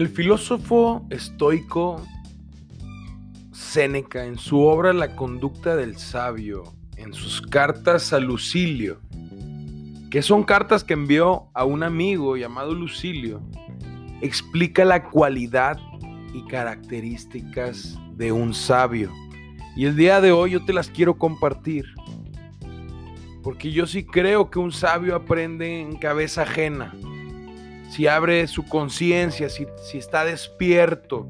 El filósofo estoico Séneca, en su obra La conducta del sabio, en sus cartas a Lucilio, que son cartas que envió a un amigo llamado Lucilio, explica la cualidad y características de un sabio. Y el día de hoy yo te las quiero compartir. Porque yo sí creo que un sabio aprende en cabeza ajena si abre su conciencia, si, si, está despierto,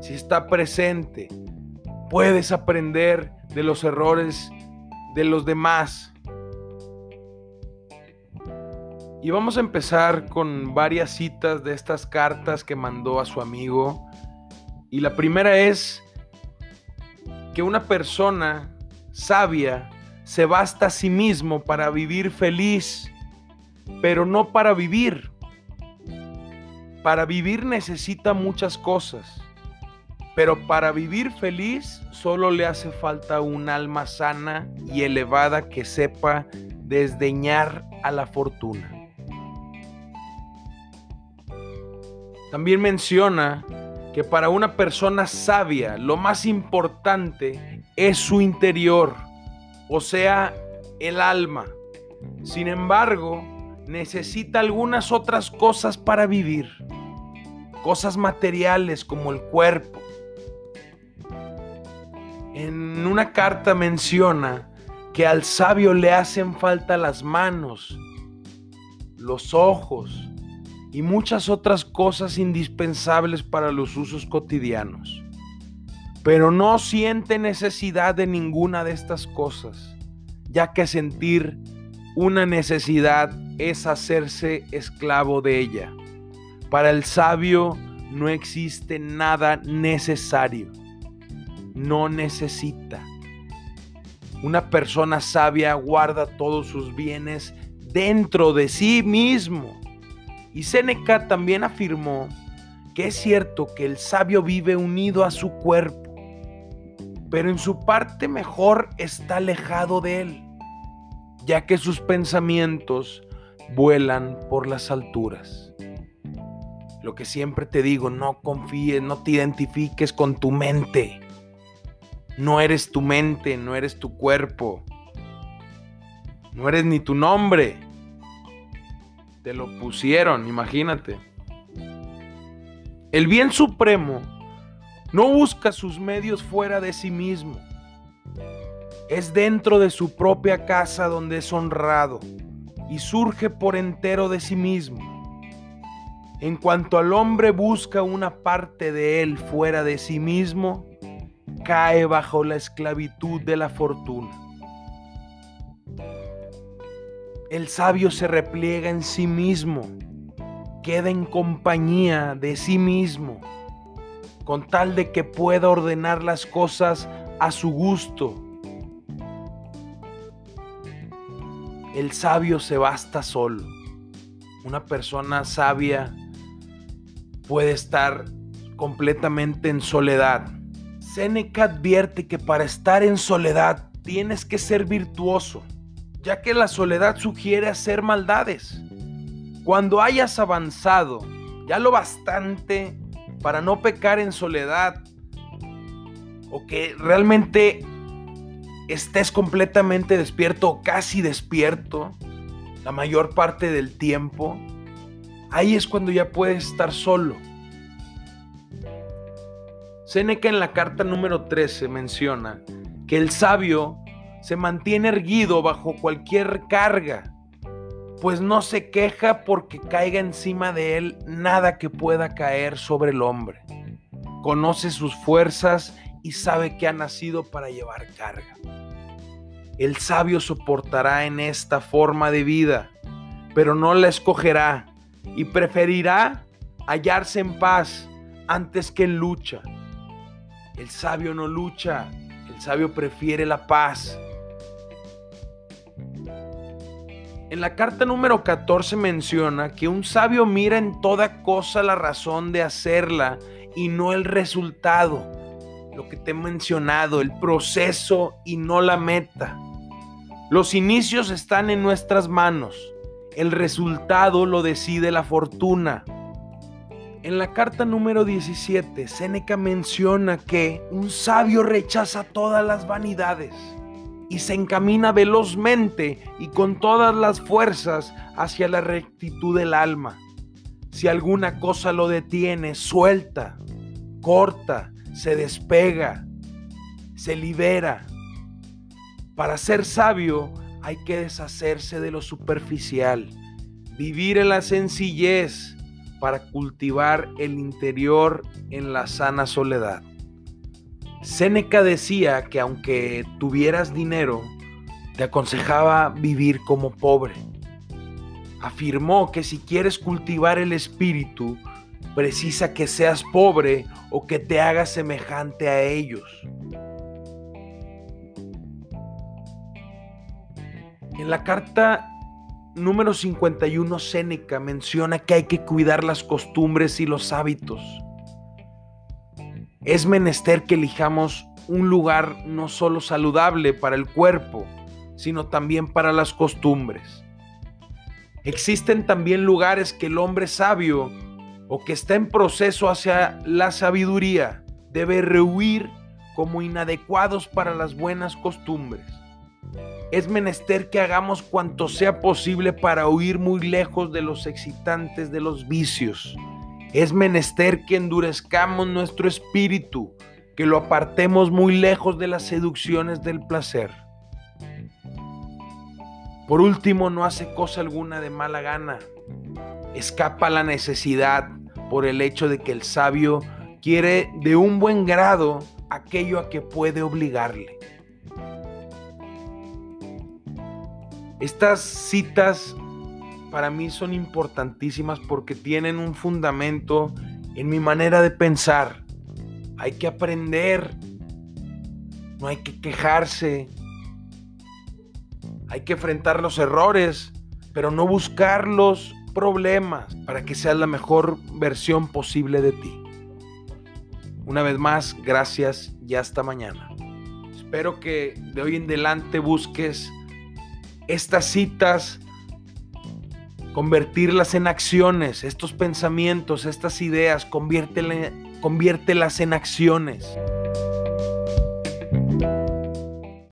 si está presente, puedes aprender de los errores de los demás. Y vamos a empezar con varias citas de estas cartas que mandó a su amigo. Y la primera es que una persona sabia se basta a sí mismo para vivir feliz, pero no para vivir. Para vivir necesita muchas cosas, pero para vivir feliz solo le hace falta un alma sana y elevada que sepa desdeñar a la fortuna. También menciona que para una persona sabia lo más importante es su interior, o sea, el alma. Sin embargo, necesita algunas otras cosas para vivir. Cosas materiales como el cuerpo. En una carta menciona que al sabio le hacen falta las manos, los ojos y muchas otras cosas indispensables para los usos cotidianos. Pero no siente necesidad de ninguna de estas cosas, ya que sentir una necesidad es hacerse esclavo de ella. Para el sabio no existe nada necesario. No necesita. Una persona sabia guarda todos sus bienes dentro de sí mismo. Y Seneca también afirmó que es cierto que el sabio vive unido a su cuerpo, pero en su parte mejor está alejado de él ya que sus pensamientos vuelan por las alturas. Lo que siempre te digo, no confíes, no te identifiques con tu mente. No eres tu mente, no eres tu cuerpo. No eres ni tu nombre. Te lo pusieron, imagínate. El bien supremo no busca sus medios fuera de sí mismo es dentro de su propia casa donde es honrado y surge por entero de sí mismo. En cuanto al hombre busca una parte de él fuera de sí mismo, cae bajo la esclavitud de la fortuna. El sabio se repliega en sí mismo, queda en compañía de sí mismo, con tal de que pueda ordenar las cosas a su gusto El sabio se basta solo. Una persona sabia puede estar completamente en soledad. Seneca advierte que para estar en soledad tienes que ser virtuoso, ya que la soledad sugiere hacer maldades. Cuando hayas avanzado ya lo bastante para no pecar en soledad, o que realmente estés completamente despierto o casi despierto la mayor parte del tiempo, ahí es cuando ya puedes estar solo. Seneca en la carta número 13 menciona que el sabio se mantiene erguido bajo cualquier carga, pues no se queja porque caiga encima de él nada que pueda caer sobre el hombre. Conoce sus fuerzas y sabe que ha nacido para llevar carga. El sabio soportará en esta forma de vida, pero no la escogerá y preferirá hallarse en paz antes que en lucha. El sabio no lucha, el sabio prefiere la paz. En la carta número 14 menciona que un sabio mira en toda cosa la razón de hacerla y no el resultado. Lo que te he mencionado, el proceso y no la meta. Los inicios están en nuestras manos. El resultado lo decide la fortuna. En la carta número 17, Séneca menciona que un sabio rechaza todas las vanidades y se encamina velozmente y con todas las fuerzas hacia la rectitud del alma. Si alguna cosa lo detiene, suelta, corta, se despega, se libera. Para ser sabio hay que deshacerse de lo superficial, vivir en la sencillez para cultivar el interior en la sana soledad. Séneca decía que aunque tuvieras dinero, te aconsejaba vivir como pobre. Afirmó que si quieres cultivar el espíritu, precisa que seas pobre o que te hagas semejante a ellos. En la carta número 51, Séneca menciona que hay que cuidar las costumbres y los hábitos es menester que elijamos un lugar no solo saludable para el cuerpo, sino también para las costumbres. Existen también lugares que el hombre sabio o que está en proceso hacia la sabiduría debe rehuir como inadecuados para las buenas costumbres. Es menester que hagamos cuanto sea posible para huir muy lejos de los excitantes de los vicios es menester que endurezcamos nuestro espíritu, que lo apartemos muy lejos de las seducciones del placer. Por último, no hace cosa alguna de mala gana. Escapa la necesidad por el hecho de que el sabio quiere de un buen grado aquello a que puede obligarle. Estas citas para mí son importantísimas porque tienen un fundamento en mi manera de pensar. Hay que aprender, no hay que quejarse, hay que enfrentar los errores, pero no buscar los problemas para que seas la mejor versión posible de ti. Una vez más, gracias y hasta mañana. Espero que de hoy en adelante busques estas citas convertirlas en acciones, estos pensamientos, estas ideas, conviértelas en acciones.